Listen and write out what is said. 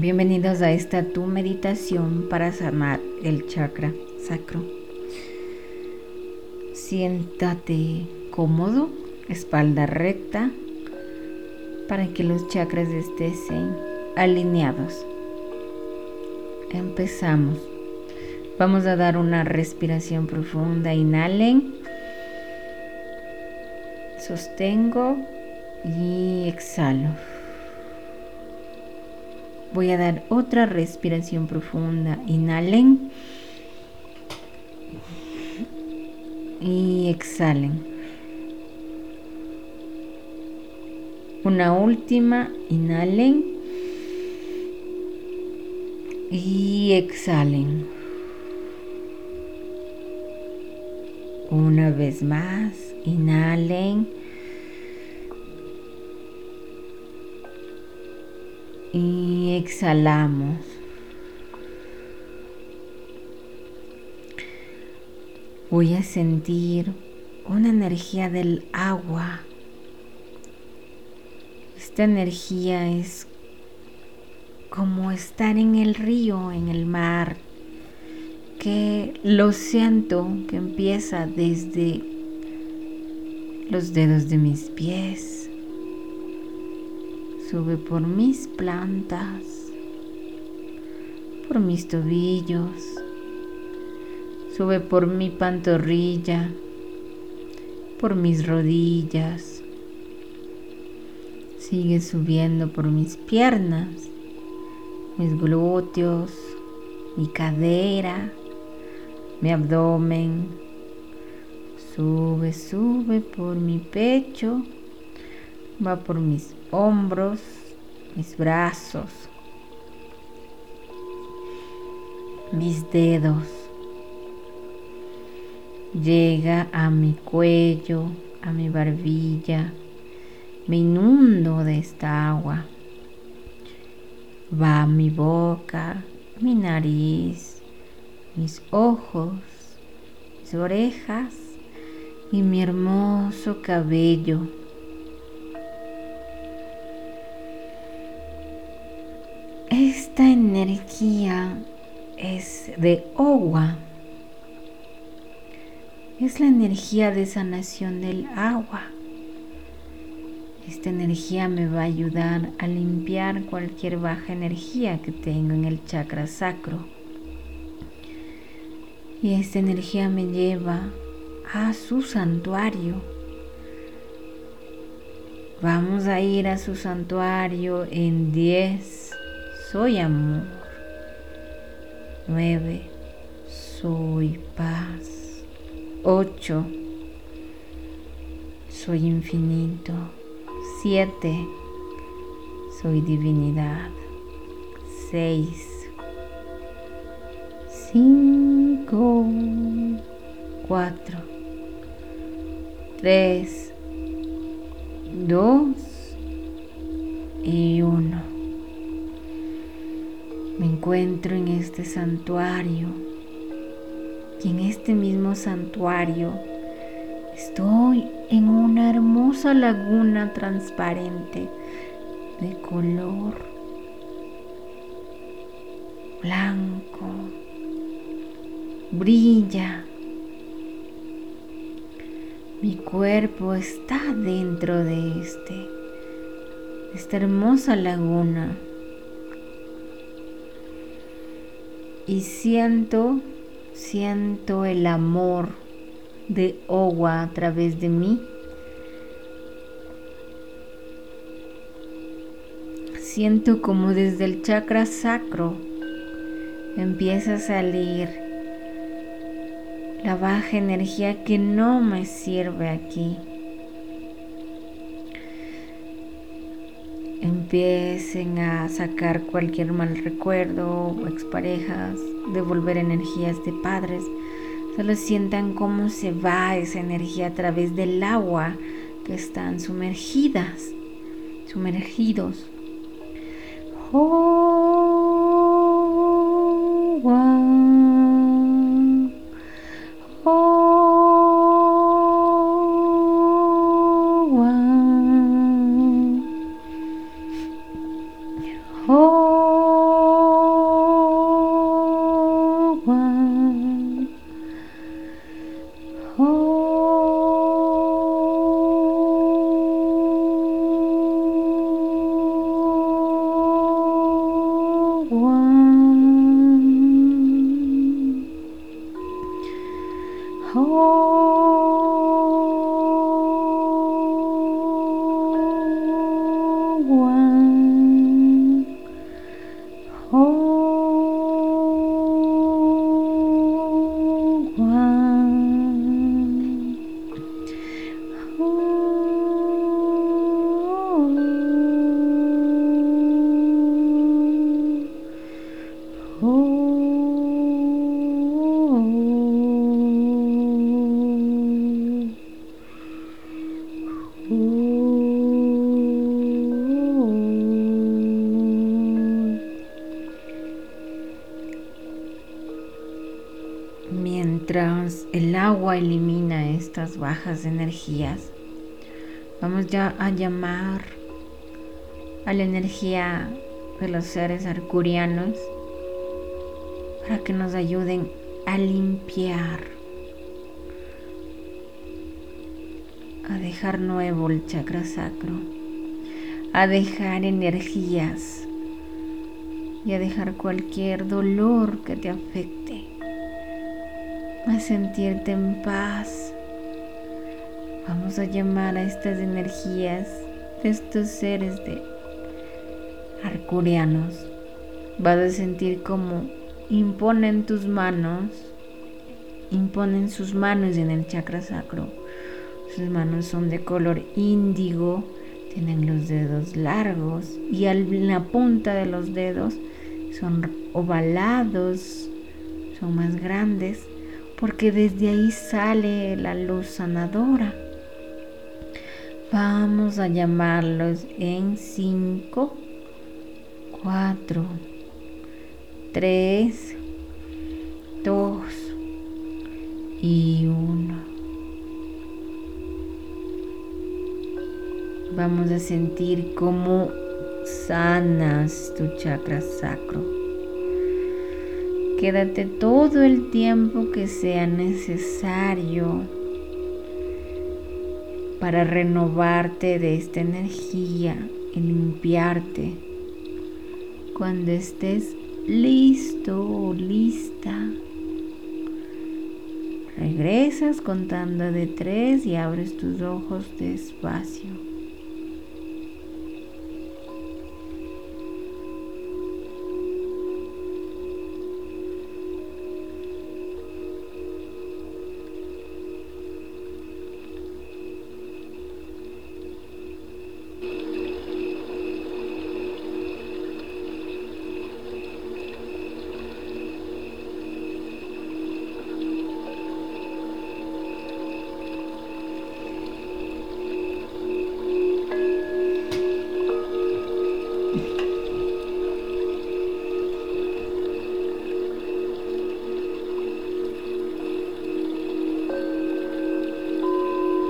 Bienvenidos a esta tu meditación para sanar el chakra sacro. Siéntate cómodo, espalda recta, para que los chakras estén alineados. Empezamos. Vamos a dar una respiración profunda. Inhalen. Sostengo y exhalo. Voy a dar otra respiración profunda. Inhalen. Y exhalen. Una última. Inhalen. Y exhalen. Una vez más. Inhalen. Y exhalamos. Voy a sentir una energía del agua. Esta energía es como estar en el río, en el mar, que lo siento que empieza desde los dedos de mis pies Sube por mis plantas, por mis tobillos, sube por mi pantorrilla, por mis rodillas, sigue subiendo por mis piernas, mis glúteos, mi cadera, mi abdomen, sube, sube por mi pecho, va por mis hombros, mis brazos, mis dedos. Llega a mi cuello, a mi barbilla. Me inundo de esta agua. Va a mi boca, mi nariz, mis ojos, mis orejas y mi hermoso cabello. Esta energía es de agua. Es la energía de sanación del agua. Esta energía me va a ayudar a limpiar cualquier baja energía que tengo en el chakra sacro. Y esta energía me lleva a su santuario. Vamos a ir a su santuario en 10, soy amor. 9. Soy paz. 8. Soy infinito. 7. Soy divinidad. 6. 5. 4. 3. 2. Y 1 me encuentro en este santuario y en este mismo santuario estoy en una hermosa laguna transparente de color blanco. Brilla. Mi cuerpo está dentro de este, esta hermosa laguna. Y siento, siento el amor de Owa a través de mí. Siento como desde el chakra sacro empieza a salir la baja energía que no me sirve aquí. Empiecen a sacar cualquier mal recuerdo exparejas, devolver energías de padres. Solo sientan cómo se va esa energía a través del agua que están sumergidas, sumergidos. Oh. หัว mientras el agua elimina estas bajas energías, vamos ya a llamar a la energía de los seres arcurianos para que nos ayuden a limpiar, a dejar nuevo el chakra sacro, a dejar energías y a dejar cualquier dolor que te afecte, a sentirte en paz. Vamos a llamar a estas energías de estos seres de arcurianos. Vas a sentir como imponen tus manos, imponen sus manos en el chakra sacro. Sus manos son de color índigo, tienen los dedos largos y la punta de los dedos son ovalados, son más grandes, porque desde ahí sale la luz sanadora. Vamos a llamarlos en 5, 4, 3, 2 y 1. Vamos a sentir cómo sanas tu chakra sacro. Quédate todo el tiempo que sea necesario para renovarte de esta energía y limpiarte. Cuando estés listo o lista, regresas contando de tres y abres tus ojos despacio.